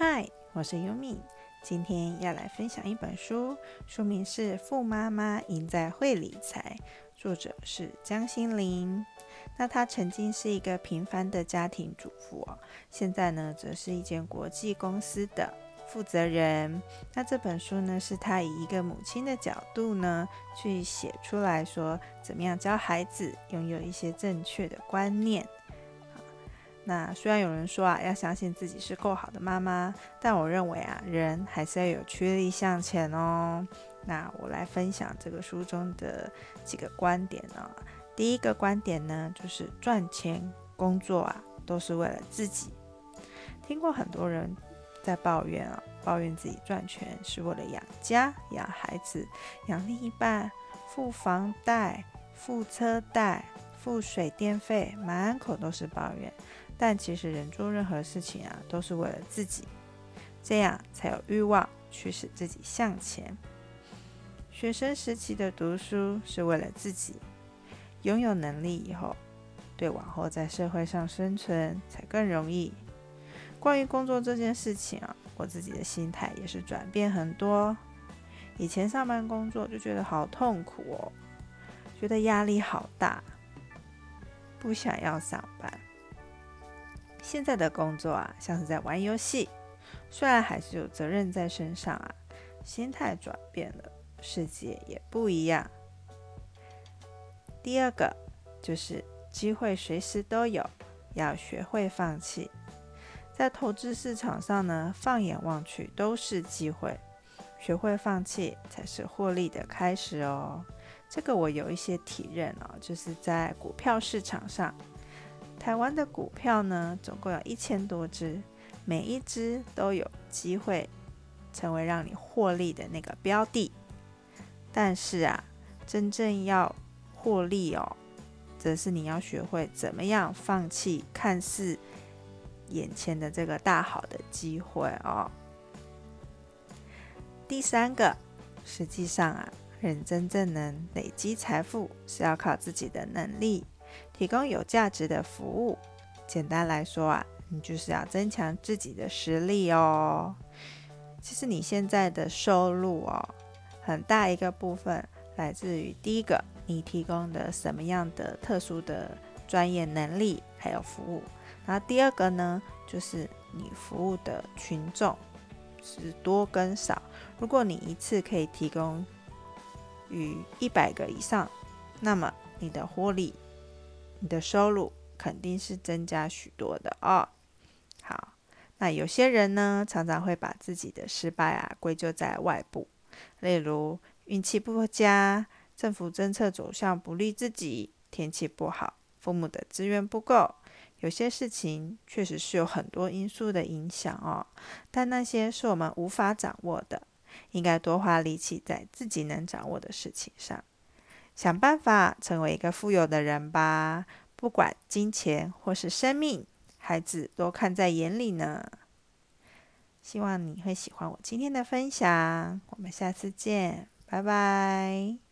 嗨，我是优米，今天要来分享一本书，书名是《富妈妈赢在会理财》，作者是江心玲。那她曾经是一个平凡的家庭主妇哦，现在呢，则是一间国际公司的负责人。那这本书呢，是她以一个母亲的角度呢，去写出来说，怎么样教孩子拥有一些正确的观念。那虽然有人说啊，要相信自己是够好的妈妈，但我认为啊，人还是要有驱力向前哦。那我来分享这个书中的几个观点呢。第一个观点呢，就是赚钱工作啊，都是为了自己。听过很多人在抱怨啊，抱怨自己赚钱是为了养家、养孩子、养另一半、付房贷、付车贷、付水电费，满口都是抱怨。但其实人做任何事情啊，都是为了自己，这样才有欲望驱使自己向前。学生时期的读书是为了自己，拥有能力以后，对往后在社会上生存才更容易。关于工作这件事情啊，我自己的心态也是转变很多。以前上班工作就觉得好痛苦哦，觉得压力好大，不想要上班。现在的工作啊，像是在玩游戏，虽然还是有责任在身上啊，心态转变了，世界也不一样。第二个就是机会随时都有，要学会放弃。在投资市场上呢，放眼望去都是机会，学会放弃才是获利的开始哦。这个我有一些体认哦，就是在股票市场上。台湾的股票呢，总共有一千多只，每一只都有机会成为让你获利的那个标的。但是啊，真正要获利哦，则是你要学会怎么样放弃看似眼前的这个大好的机会哦。第三个，实际上啊，人真正能累积财富，是要靠自己的能力。提供有价值的服务，简单来说啊，你就是要增强自己的实力哦。其实你现在的收入哦，很大一个部分来自于第一个，你提供的什么样的特殊的专业能力还有服务，然后第二个呢，就是你服务的群众是多跟少。如果你一次可以提供与一百个以上，那么你的获利。你的收入肯定是增加许多的哦。好，那有些人呢，常常会把自己的失败啊归咎在外部，例如运气不佳、政府政策走向不利自己、天气不好、父母的资源不够。有些事情确实是有很多因素的影响哦，但那些是我们无法掌握的，应该多花力气在自己能掌握的事情上。想办法成为一个富有的人吧，不管金钱或是生命，孩子都看在眼里呢。希望你会喜欢我今天的分享，我们下次见，拜拜。